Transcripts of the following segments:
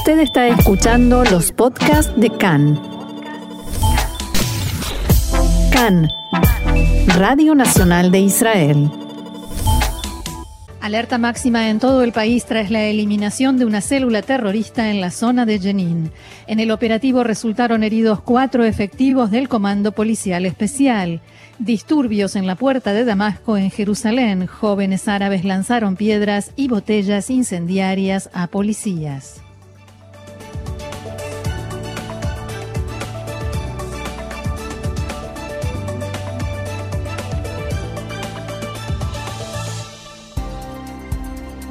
Usted está escuchando los podcasts de CAN. CAN, Radio Nacional de Israel. Alerta máxima en todo el país tras la eliminación de una célula terrorista en la zona de Jenin. En el operativo resultaron heridos cuatro efectivos del Comando Policial Especial. Disturbios en la puerta de Damasco en Jerusalén. Jóvenes árabes lanzaron piedras y botellas incendiarias a policías.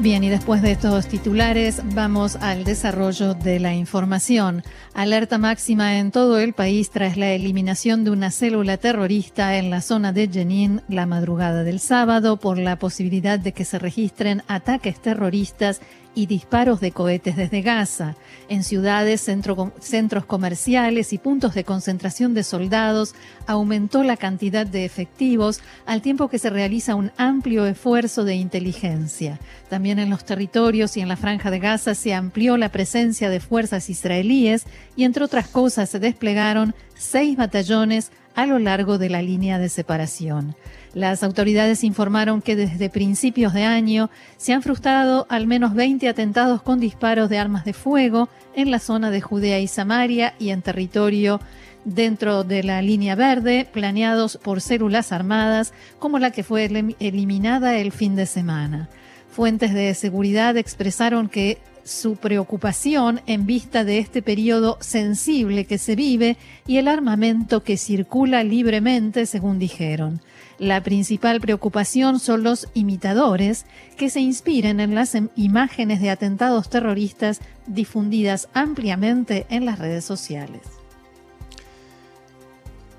Bien, y después de estos titulares vamos al desarrollo de la información. Alerta máxima en todo el país tras la eliminación de una célula terrorista en la zona de Jenin la madrugada del sábado por la posibilidad de que se registren ataques terroristas y disparos de cohetes desde Gaza. En ciudades, centros comerciales y puntos de concentración de soldados aumentó la cantidad de efectivos al tiempo que se realiza un amplio esfuerzo de inteligencia. También en los territorios y en la franja de Gaza se amplió la presencia de fuerzas israelíes y entre otras cosas se desplegaron seis batallones a lo largo de la línea de separación. Las autoridades informaron que desde principios de año se han frustrado al menos 20 atentados con disparos de armas de fuego en la zona de Judea y Samaria y en territorio dentro de la línea verde, planeados por células armadas como la que fue eliminada el fin de semana. Fuentes de seguridad expresaron que su preocupación en vista de este periodo sensible que se vive y el armamento que circula libremente, según dijeron. La principal preocupación son los imitadores que se inspiren en las imágenes de atentados terroristas difundidas ampliamente en las redes sociales.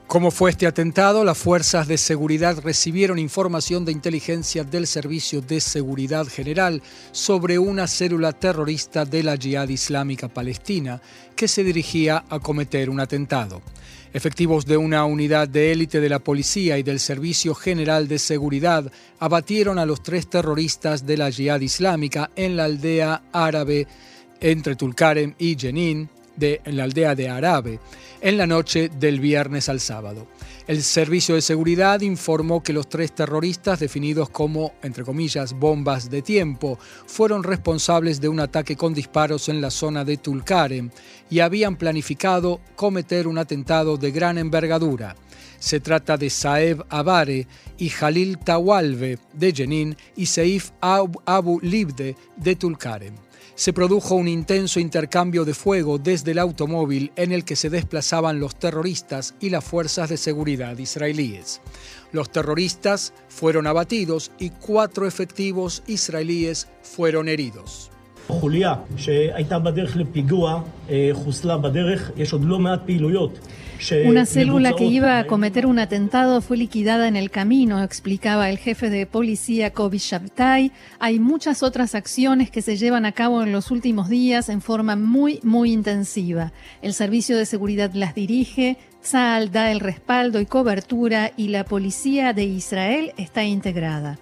¿Cómo fue este atentado? Las fuerzas de seguridad recibieron información de inteligencia del Servicio de Seguridad General sobre una célula terrorista de la Jihad Islámica Palestina que se dirigía a cometer un atentado. Efectivos de una unidad de élite de la policía y del Servicio General de Seguridad abatieron a los tres terroristas de la Jihad Islámica en la aldea árabe entre Tulkarem y Jenin, de, en la aldea de Arabe, en la noche del viernes al sábado. El Servicio de Seguridad informó que los tres terroristas, definidos como, entre comillas, bombas de tiempo, fueron responsables de un ataque con disparos en la zona de Tulkarem y habían planificado cometer un atentado de gran envergadura. Se trata de Saeb Abare y Jalil Tawalve de Jenin y Seif Abu Libde de Tulkarem se produjo un intenso intercambio de fuego desde el automóvil en el que se desplazaban los terroristas y las fuerzas de seguridad israelíes. Los terroristas fueron abatidos y cuatro efectivos israelíes fueron heridos. Una célula que iba a cometer un atentado fue liquidada en el camino, explicaba el jefe de policía Kobi Shabtai. Hay muchas otras acciones que se llevan a cabo en los últimos días en forma muy, muy intensiva. El servicio de seguridad las dirige, Tzal da el respaldo y cobertura y la policía de Israel está integrada.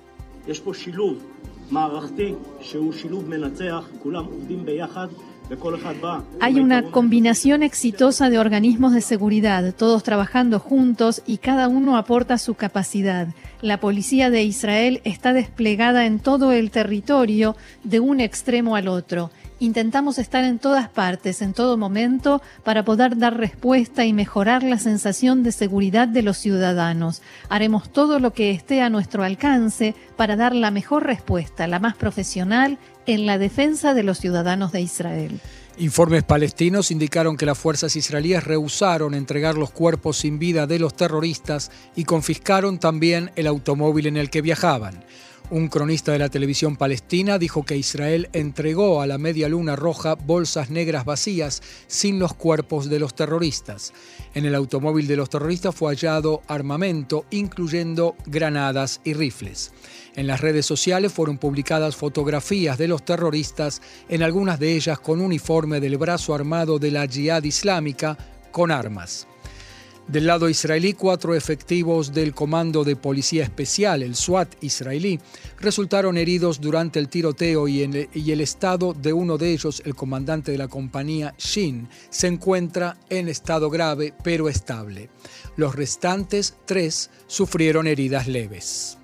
Hay una combinación exitosa de organismos de seguridad, todos trabajando juntos y cada uno aporta su capacidad. La policía de Israel está desplegada en todo el territorio de un extremo al otro. Intentamos estar en todas partes, en todo momento, para poder dar respuesta y mejorar la sensación de seguridad de los ciudadanos. Haremos todo lo que esté a nuestro alcance para dar la mejor respuesta, la más profesional, en la defensa de los ciudadanos de Israel. Informes palestinos indicaron que las fuerzas israelíes rehusaron entregar los cuerpos sin vida de los terroristas y confiscaron también el automóvil en el que viajaban. Un cronista de la televisión palestina dijo que Israel entregó a la Media Luna Roja bolsas negras vacías sin los cuerpos de los terroristas. En el automóvil de los terroristas fue hallado armamento, incluyendo granadas y rifles. En las redes sociales fueron publicadas fotografías de los terroristas, en algunas de ellas con uniforme del brazo armado de la Jihad Islámica, con armas. Del lado israelí, cuatro efectivos del Comando de Policía Especial, el SWAT israelí, resultaron heridos durante el tiroteo y, el estado de uno de ellos, el comandante de la compañía Shin, se encuentra en estado grave pero estable. Los restantes tres sufrieron heridas leves.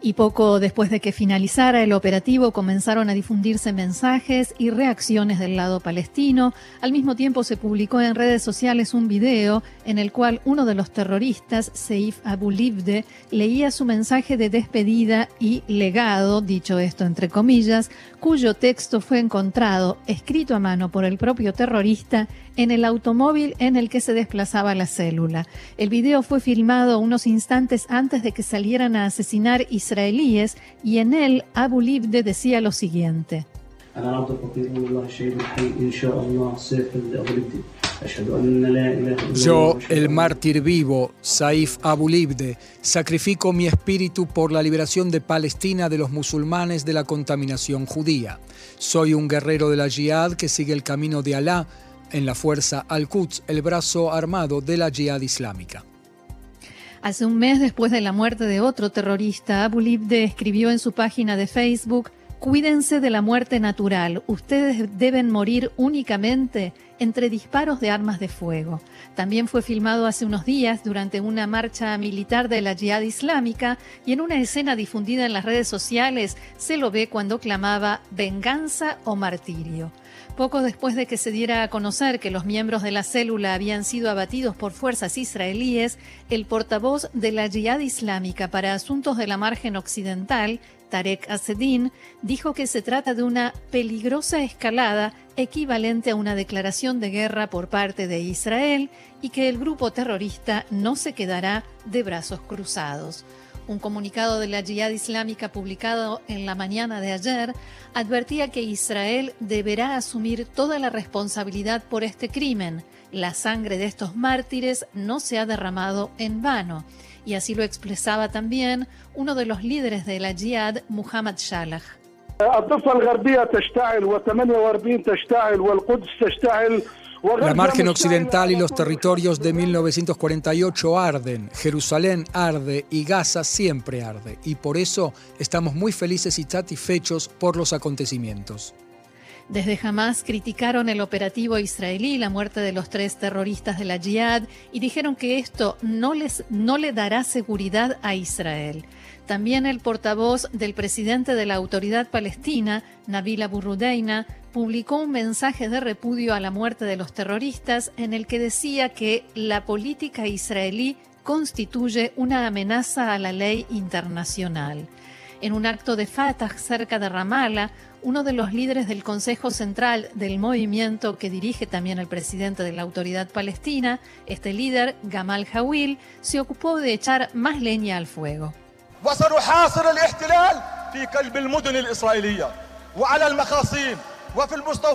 Y poco después de que finalizara el operativo comenzaron a difundirse mensajes y reacciones del lado palestino. Al mismo tiempo se publicó en redes sociales un video en el cual uno de los terroristas, Seif Abu Libde, leía su mensaje de despedida y legado, dicho esto entre comillas, cuyo texto fue encontrado, escrito a mano por el propio terrorista, en el automóvil en el que se desplazaba la célula. El video fue filmado unos instantes antes de que salieran a asesinar israelíes y en él Abu Libde decía lo siguiente. Yo, el mártir vivo, Saif Abu Libde, sacrifico mi espíritu por la liberación de Palestina de los musulmanes de la contaminación judía. Soy un guerrero de la jihad que sigue el camino de Alá en la fuerza Al-Quds, el brazo armado de la Jihad Islámica. Hace un mes después de la muerte de otro terrorista, Abu Libde escribió en su página de Facebook, Cuídense de la muerte natural, ustedes deben morir únicamente entre disparos de armas de fuego. También fue filmado hace unos días durante una marcha militar de la Jihad Islámica y en una escena difundida en las redes sociales se lo ve cuando clamaba venganza o martirio. Poco después de que se diera a conocer que los miembros de la célula habían sido abatidos por fuerzas israelíes, el portavoz de la Jihad Islámica para Asuntos de la Margen Occidental, Tarek Asedin, dijo que se trata de una peligrosa escalada equivalente a una declaración de guerra por parte de Israel y que el grupo terrorista no se quedará de brazos cruzados. Un comunicado de la Jihad Islámica publicado en la mañana de ayer advertía que Israel deberá asumir toda la responsabilidad por este crimen. La sangre de estos mártires no se ha derramado en vano. Y así lo expresaba también uno de los líderes de la Jihad, Muhammad Shalah. La margen occidental y los territorios de 1948 arden, Jerusalén arde y Gaza siempre arde. Y por eso estamos muy felices y satisfechos por los acontecimientos. Desde Hamas criticaron el operativo israelí y la muerte de los tres terroristas de la Jihad y dijeron que esto no, les, no le dará seguridad a Israel. También el portavoz del presidente de la Autoridad Palestina, Nabil Aburrudeina, publicó un mensaje de repudio a la muerte de los terroristas en el que decía que la política israelí constituye una amenaza a la ley internacional. En un acto de Fatah cerca de Ramallah, uno de los líderes del Consejo Central del movimiento que dirige también el presidente de la Autoridad Palestina, este líder, Gamal Hawil, se ocupó de echar más leña al fuego.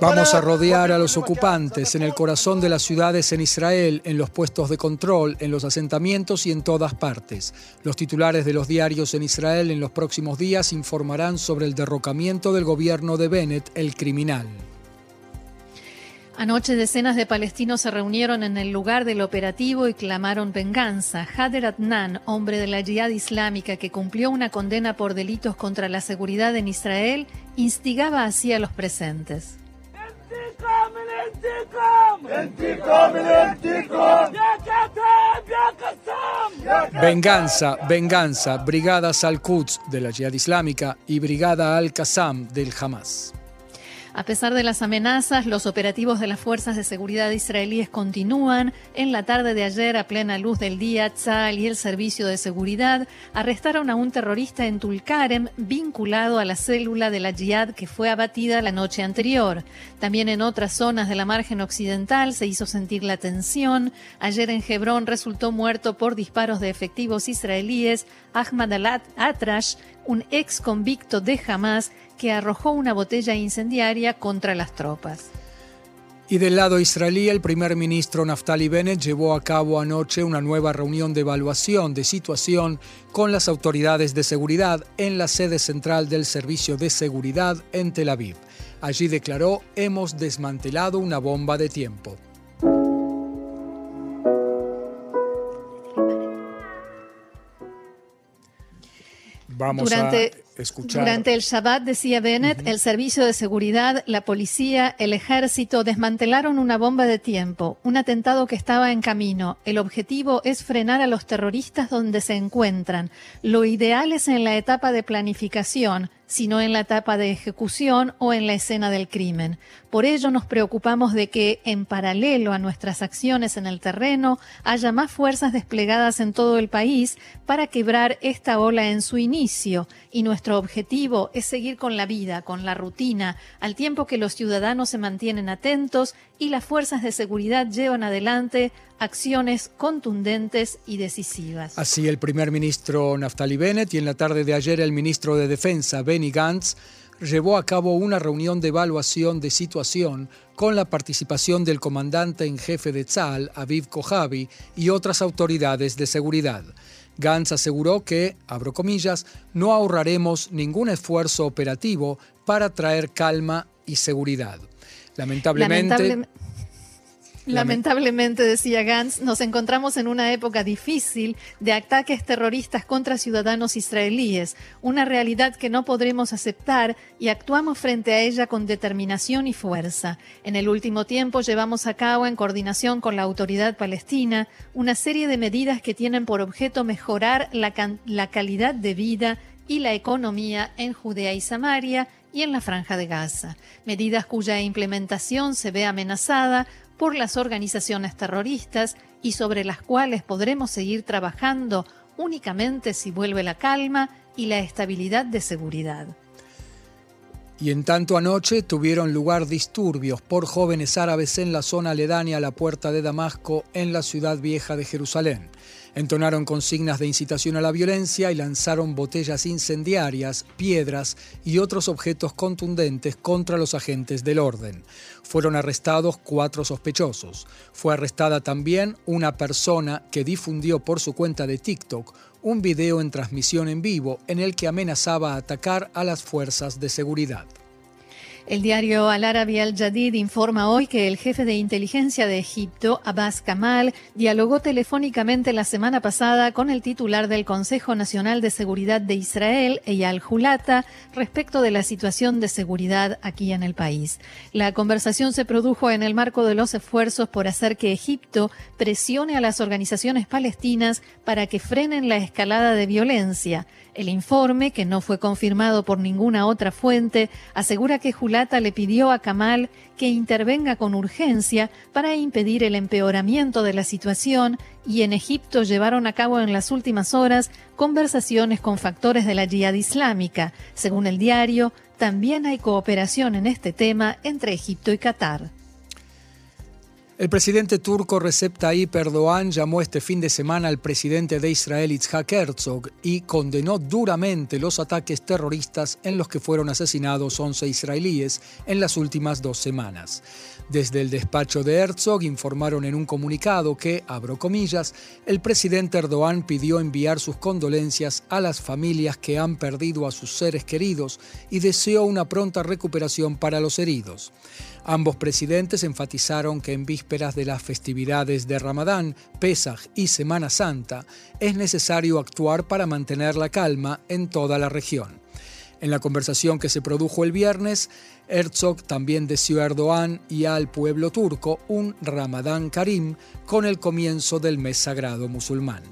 Vamos a rodear a los ocupantes en el corazón de las ciudades en Israel, en los puestos de control, en los asentamientos y en todas partes. Los titulares de los diarios en Israel en los próximos días informarán sobre el derrocamiento del gobierno de Bennett, el criminal. Anoche decenas de palestinos se reunieron en el lugar del operativo y clamaron venganza. Hader Adnan, hombre de la Jihad Islámica que cumplió una condena por delitos contra la seguridad en Israel, instigaba así a los presentes. Venganza, venganza, brigadas al-Quds de la Jihad Islámica y brigada al-Qassam del Hamas. A pesar de las amenazas, los operativos de las fuerzas de seguridad israelíes continúan. En la tarde de ayer, a plena luz del día, Tzal y el Servicio de Seguridad arrestaron a un terrorista en Tulkarem vinculado a la célula de la Jihad que fue abatida la noche anterior. También en otras zonas de la margen occidental se hizo sentir la tensión. Ayer en Hebrón resultó muerto por disparos de efectivos israelíes Ahmad al-Atrash, un ex convicto de Hamas que arrojó una botella incendiaria contra las tropas. Y del lado israelí, el primer ministro Naftali Bennett llevó a cabo anoche una nueva reunión de evaluación de situación con las autoridades de seguridad en la sede central del Servicio de Seguridad en Tel Aviv. Allí declaró, hemos desmantelado una bomba de tiempo. Vamos durante, a escuchar. Durante el Shabbat, decía Bennett, el servicio de seguridad, la policía, el ejército desmantelaron una bomba de tiempo, un atentado que estaba en camino. El objetivo es frenar a los terroristas donde se encuentran. Lo ideal es en la etapa de planificación, sino en la etapa de ejecución o en la escena del crimen. Por ello nos preocupamos de que, en paralelo a nuestras acciones en el terreno, haya más fuerzas desplegadas en todo el país para quebrar esta ola en su inicio, y nuestro objetivo es seguir con la vida, con la rutina, al tiempo que los ciudadanos se mantienen atentos y las fuerzas de seguridad llevan adelante acciones contundentes y decisivas. Así el primer ministro Naftali Bennett y en la tarde de ayer el ministro de Defensa Benny Gantz llevó a cabo una reunión de evaluación de situación con la participación del comandante en jefe de Tzal, Aviv Kojavi, y otras autoridades de seguridad. Gantz aseguró que, abro comillas, no ahorraremos ningún esfuerzo operativo para traer calma y seguridad. Lamentablemente, Lamentablemente, decía Gantz, nos encontramos en una época difícil de ataques terroristas contra ciudadanos israelíes, una realidad que no podremos aceptar y actuamos frente a ella con determinación y fuerza. En el último tiempo llevamos a cabo, en coordinación con la autoridad palestina, una serie de medidas que tienen por objeto mejorar la, calidad de vida y la economía en Judea y Samaria y en la franja de Gaza, medidas cuya implementación se ve amenazada por las organizaciones terroristas y sobre las cuales podremos seguir trabajando únicamente si vuelve la calma y la estabilidad de seguridad. Y en tanto anoche tuvieron lugar disturbios por jóvenes árabes en la zona aledaña a la puerta de Damasco en la ciudad vieja de Jerusalén. Entonaron consignas de incitación a la violencia y lanzaron botellas incendiarias, piedras y otros objetos contundentes contra los agentes del orden. Fueron arrestados cuatro sospechosos. Fue arrestada también una persona que difundió por su cuenta de TikTok un video en transmisión en vivo en el que amenazaba atacar a las fuerzas de seguridad. El diario Al Arabi Al Jadid informa hoy que el jefe de inteligencia de Egipto, Abbas Kamal, dialogó telefónicamente la semana pasada con el titular del Consejo Nacional de Seguridad de Israel, Eyal Hulata, respecto de la situación de seguridad aquí en el país. La conversación se produjo en el marco de los esfuerzos por hacer que Egipto presione a las organizaciones palestinas para que frenen la escalada de violencia. El informe, que no fue confirmado por ninguna otra fuente, asegura que Julata le pidió a Kamal que intervenga con urgencia para impedir el empeoramiento de la situación y en Egipto llevaron a cabo en las últimas horas conversaciones con factores de la yihad islámica. Según el diario, también hay cooperación en este tema entre Egipto y Qatar. El presidente turco Recep Tayyip Erdogan llamó este fin de semana al presidente de Israel Itzhak Herzog y condenó duramente los ataques terroristas en los que fueron asesinados 11 israelíes en las últimas dos semanas. Desde el despacho de Herzog informaron en un comunicado que, abro comillas, el presidente Erdogan pidió enviar sus condolencias a las familias que han perdido a sus seres queridos y deseó una pronta recuperación para los heridos. Ambos presidentes enfatizaron que en de las festividades de Ramadán, Pesaj y Semana Santa es necesario actuar para mantener la calma en toda la región. En la conversación que se produjo el viernes, Herzog también deseó a Erdogan y al pueblo turco un Ramadán Karim con el comienzo del mes sagrado musulmán.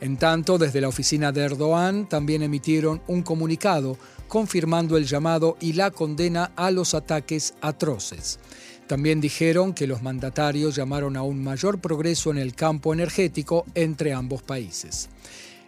En tanto, desde la oficina de Erdogan también emitieron un comunicado confirmando el llamado y la condena a los ataques atroces. También dijeron que los mandatarios llamaron a un mayor progreso en el campo energético entre ambos países.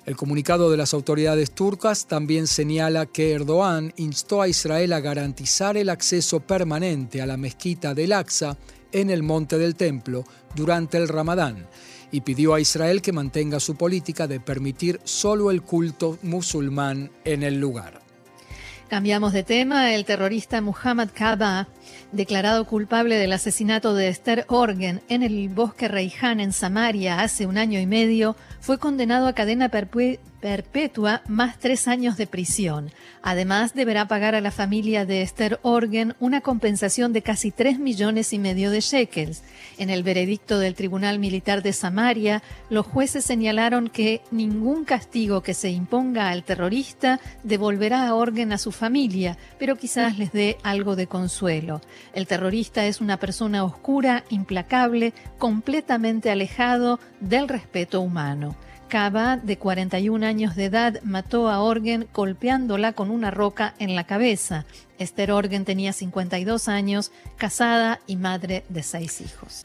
El comunicado de las autoridades turcas también señala que Erdogan instó a Israel a garantizar el acceso permanente a la mezquita del Aqsa en el Monte del Templo durante el Ramadán y pidió a Israel que mantenga su política de permitir solo el culto musulmán en el lugar. Cambiamos de tema. El terrorista Muhammad Kaba, declarado culpable del asesinato de Esther Orgen en el bosque Reiján en Samaria hace un año y medio, fue condenado a cadena perpetua perpetua más tres años de prisión. Además, deberá pagar a la familia de Esther Orgen una compensación de casi tres millones y medio de shekels. En el veredicto del Tribunal Militar de Samaria, los jueces señalaron que ningún castigo que se imponga al terrorista devolverá a Orgen a su familia, pero quizás les dé algo de consuelo. El terrorista es una persona oscura, implacable, completamente alejado del respeto humano. Cava, de 41 años de edad, mató a Orgen golpeándola con una roca en la cabeza. Esther Orgen tenía 52 años, casada y madre de seis hijos.